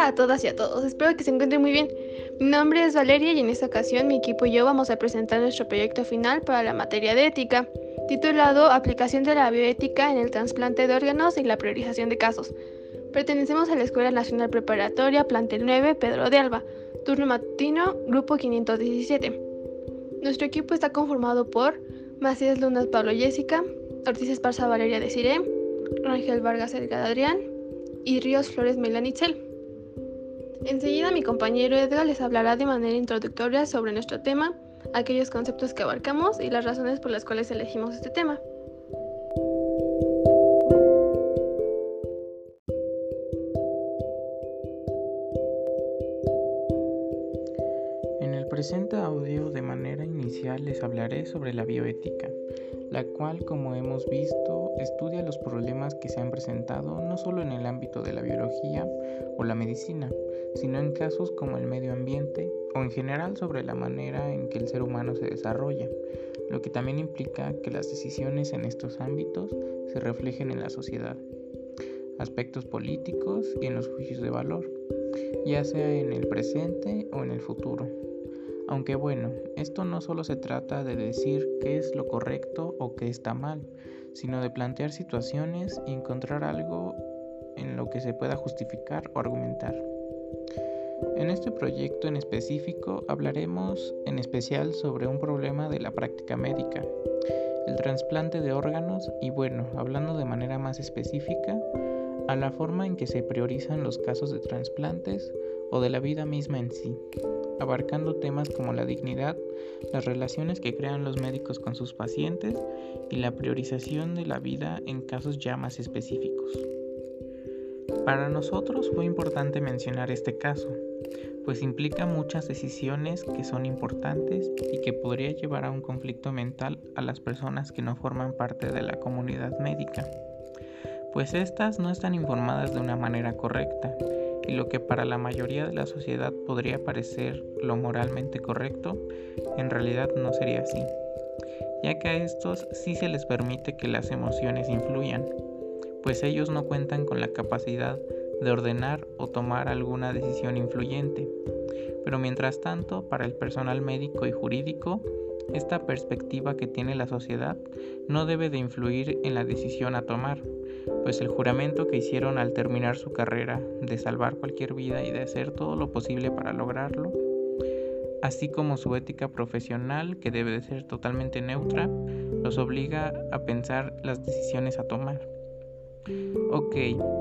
Hola a todas y a todos, espero que se encuentren muy bien. Mi nombre es Valeria y en esta ocasión mi equipo y yo vamos a presentar nuestro proyecto final para la materia de ética, titulado Aplicación de la bioética en el trasplante de órganos y la priorización de casos. Pertenecemos a la Escuela Nacional Preparatoria Plantel 9 Pedro de Alba, turno matutino, grupo 517. Nuestro equipo está conformado por Macías Lunas Pablo Jessica, Ortiz Esparza Valeria de Cire, Ángel Vargas Edgar Adrián y Ríos Flores Melanitzel. Enseguida mi compañero Edgar les hablará de manera introductoria sobre nuestro tema, aquellos conceptos que abarcamos y las razones por las cuales elegimos este tema. En el presente audio de manera inicial les hablaré sobre la bioética, la cual como hemos visto estudia los problemas que se han presentado no solo en el ámbito de la biología o la medicina, sino en casos como el medio ambiente o en general sobre la manera en que el ser humano se desarrolla, lo que también implica que las decisiones en estos ámbitos se reflejen en la sociedad, aspectos políticos y en los juicios de valor, ya sea en el presente o en el futuro. Aunque bueno, esto no solo se trata de decir qué es lo correcto o qué está mal, sino de plantear situaciones y encontrar algo en lo que se pueda justificar o argumentar. En este proyecto en específico hablaremos en especial sobre un problema de la práctica médica, el trasplante de órganos y bueno, hablando de manera más específica, a la forma en que se priorizan los casos de trasplantes o de la vida misma en sí, abarcando temas como la dignidad, las relaciones que crean los médicos con sus pacientes y la priorización de la vida en casos ya más específicos. Para nosotros fue importante mencionar este caso, pues implica muchas decisiones que son importantes y que podría llevar a un conflicto mental a las personas que no forman parte de la comunidad médica, pues éstas no están informadas de una manera correcta y lo que para la mayoría de la sociedad podría parecer lo moralmente correcto, en realidad no sería así, ya que a estos sí se les permite que las emociones influyan pues ellos no cuentan con la capacidad de ordenar o tomar alguna decisión influyente. Pero mientras tanto, para el personal médico y jurídico, esta perspectiva que tiene la sociedad no debe de influir en la decisión a tomar, pues el juramento que hicieron al terminar su carrera de salvar cualquier vida y de hacer todo lo posible para lograrlo, así como su ética profesional que debe de ser totalmente neutra, los obliga a pensar las decisiones a tomar. Ok,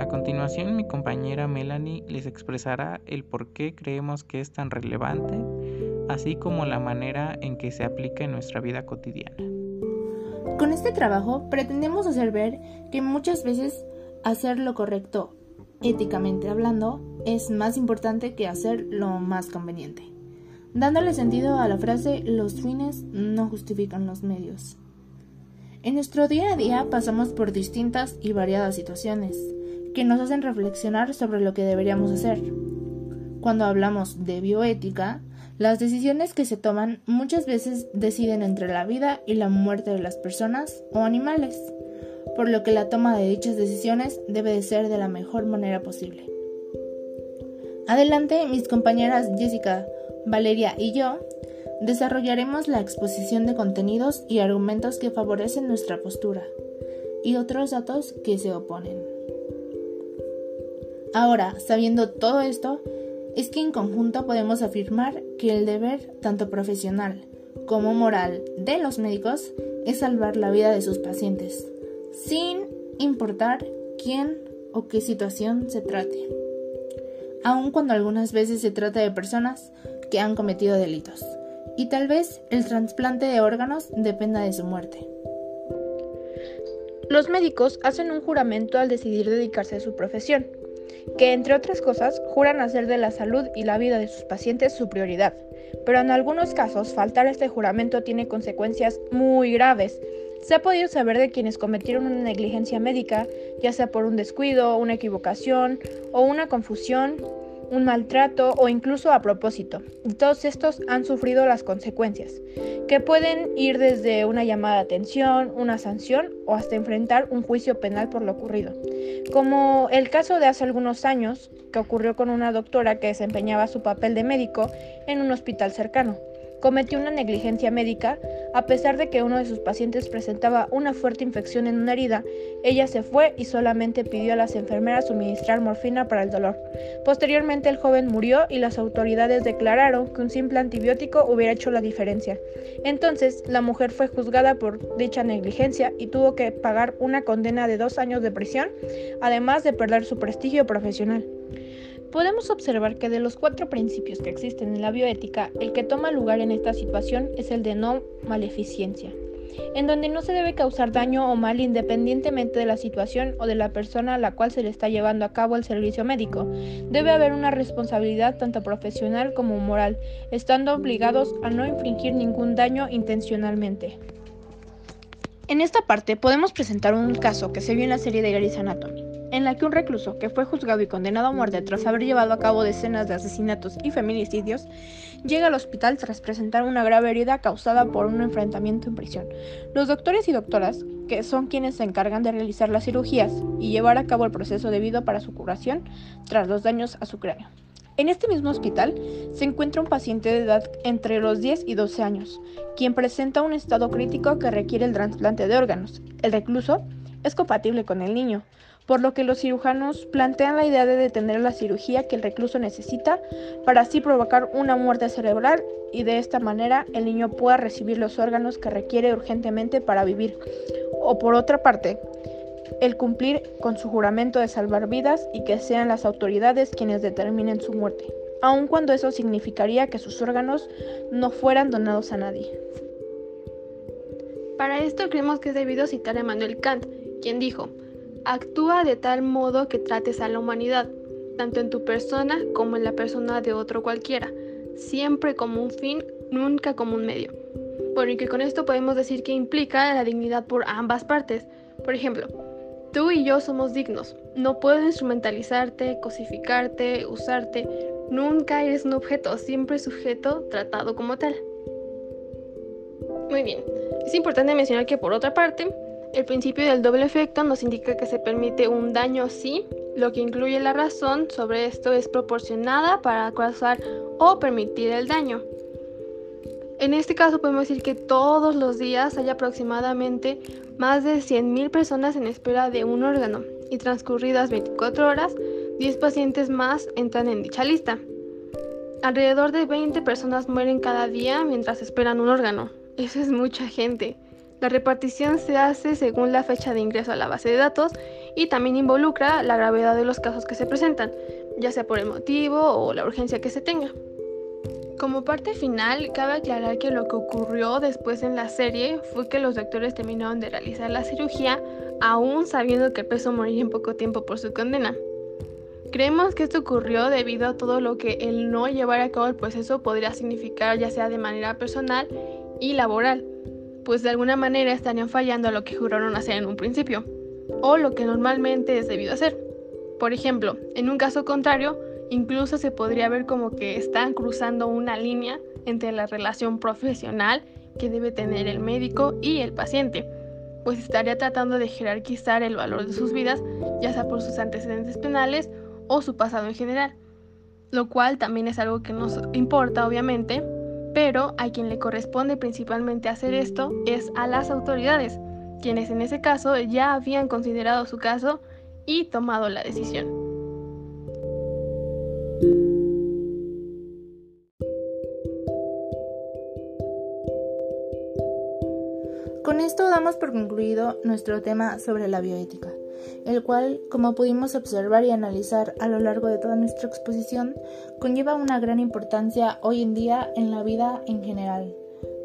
a continuación mi compañera Melanie les expresará el por qué creemos que es tan relevante, así como la manera en que se aplica en nuestra vida cotidiana. Con este trabajo pretendemos hacer ver que muchas veces hacer lo correcto, éticamente hablando, es más importante que hacer lo más conveniente, dándole sentido a la frase los fines no justifican los medios. En nuestro día a día pasamos por distintas y variadas situaciones que nos hacen reflexionar sobre lo que deberíamos hacer. Cuando hablamos de bioética, las decisiones que se toman muchas veces deciden entre la vida y la muerte de las personas o animales, por lo que la toma de dichas decisiones debe de ser de la mejor manera posible. Adelante, mis compañeras Jessica, Valeria y yo Desarrollaremos la exposición de contenidos y argumentos que favorecen nuestra postura y otros datos que se oponen. Ahora, sabiendo todo esto, es que en conjunto podemos afirmar que el deber, tanto profesional como moral, de los médicos es salvar la vida de sus pacientes, sin importar quién o qué situación se trate, aun cuando algunas veces se trata de personas que han cometido delitos y tal vez el trasplante de órganos dependa de su muerte. Los médicos hacen un juramento al decidir dedicarse a su profesión, que entre otras cosas juran hacer de la salud y la vida de sus pacientes su prioridad, pero en algunos casos faltar este juramento tiene consecuencias muy graves. Se ha podido saber de quienes cometieron una negligencia médica, ya sea por un descuido, una equivocación o una confusión un maltrato o incluso a propósito. todos estos han sufrido las consecuencias, que pueden ir desde una llamada de atención, una sanción o hasta enfrentar un juicio penal por lo ocurrido. Como el caso de hace algunos años, que ocurrió con una doctora que desempeñaba su papel de médico en un hospital cercano cometió una negligencia médica, a pesar de que uno de sus pacientes presentaba una fuerte infección en una herida, ella se fue y solamente pidió a las enfermeras suministrar morfina para el dolor. Posteriormente el joven murió y las autoridades declararon que un simple antibiótico hubiera hecho la diferencia. Entonces la mujer fue juzgada por dicha negligencia y tuvo que pagar una condena de dos años de prisión, además de perder su prestigio profesional podemos observar que de los cuatro principios que existen en la bioética, el que toma lugar en esta situación es el de no maleficencia, en donde no se debe causar daño o mal independientemente de la situación o de la persona a la cual se le está llevando a cabo el servicio médico. Debe haber una responsabilidad tanto profesional como moral, estando obligados a no infringir ningún daño intencionalmente. En esta parte podemos presentar un caso que se vio en la serie de Grey's Anatomy en la que un recluso que fue juzgado y condenado a muerte tras haber llevado a cabo decenas de asesinatos y feminicidios, llega al hospital tras presentar una grave herida causada por un enfrentamiento en prisión. Los doctores y doctoras, que son quienes se encargan de realizar las cirugías y llevar a cabo el proceso debido para su curación tras los daños a su cráneo. En este mismo hospital se encuentra un paciente de edad entre los 10 y 12 años, quien presenta un estado crítico que requiere el trasplante de órganos. El recluso es compatible con el niño, por lo que los cirujanos plantean la idea de detener la cirugía que el recluso necesita para así provocar una muerte cerebral y de esta manera el niño pueda recibir los órganos que requiere urgentemente para vivir. O por otra parte, el cumplir con su juramento de salvar vidas y que sean las autoridades quienes determinen su muerte, aun cuando eso significaría que sus órganos no fueran donados a nadie. Para esto creemos que es debido citar a Emmanuel Kant, quien dijo, Actúa de tal modo que trates a la humanidad, tanto en tu persona como en la persona de otro cualquiera, siempre como un fin, nunca como un medio. Por lo que con esto podemos decir que implica la dignidad por ambas partes. Por ejemplo, tú y yo somos dignos. No puedo instrumentalizarte, cosificarte, usarte. Nunca eres un objeto, siempre sujeto tratado como tal. Muy bien. Es importante mencionar que por otra parte, el principio del doble efecto nos indica que se permite un daño si lo que incluye la razón sobre esto es proporcionada para causar o permitir el daño. En este caso podemos decir que todos los días hay aproximadamente más de 100.000 personas en espera de un órgano y transcurridas 24 horas, 10 pacientes más entran en dicha lista. Alrededor de 20 personas mueren cada día mientras esperan un órgano. Eso es mucha gente. La repartición se hace según la fecha de ingreso a la base de datos y también involucra la gravedad de los casos que se presentan, ya sea por el motivo o la urgencia que se tenga. Como parte final, cabe aclarar que lo que ocurrió después en la serie fue que los doctores terminaron de realizar la cirugía aún sabiendo que el peso moriría en poco tiempo por su condena. Creemos que esto ocurrió debido a todo lo que el no llevar a cabo el proceso podría significar ya sea de manera personal y laboral, pues de alguna manera estarían fallando a lo que juraron hacer en un principio, o lo que normalmente es debido hacer. Por ejemplo, en un caso contrario, incluso se podría ver como que están cruzando una línea entre la relación profesional que debe tener el médico y el paciente, pues estaría tratando de jerarquizar el valor de sus vidas, ya sea por sus antecedentes penales o su pasado en general, lo cual también es algo que nos importa obviamente, pero a quien le corresponde principalmente hacer esto es a las autoridades, quienes en ese caso ya habían considerado su caso y tomado la decisión. Con esto damos por concluido nuestro tema sobre la bioética el cual, como pudimos observar y analizar a lo largo de toda nuestra exposición, conlleva una gran importancia hoy en día en la vida en general,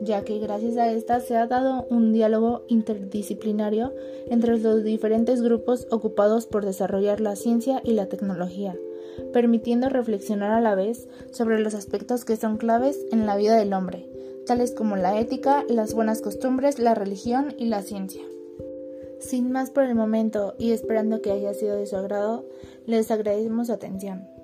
ya que gracias a esta se ha dado un diálogo interdisciplinario entre los diferentes grupos ocupados por desarrollar la ciencia y la tecnología, permitiendo reflexionar a la vez sobre los aspectos que son claves en la vida del hombre, tales como la ética, las buenas costumbres, la religión y la ciencia. Sin más por el momento y esperando que haya sido de su agrado, les agradecemos su atención.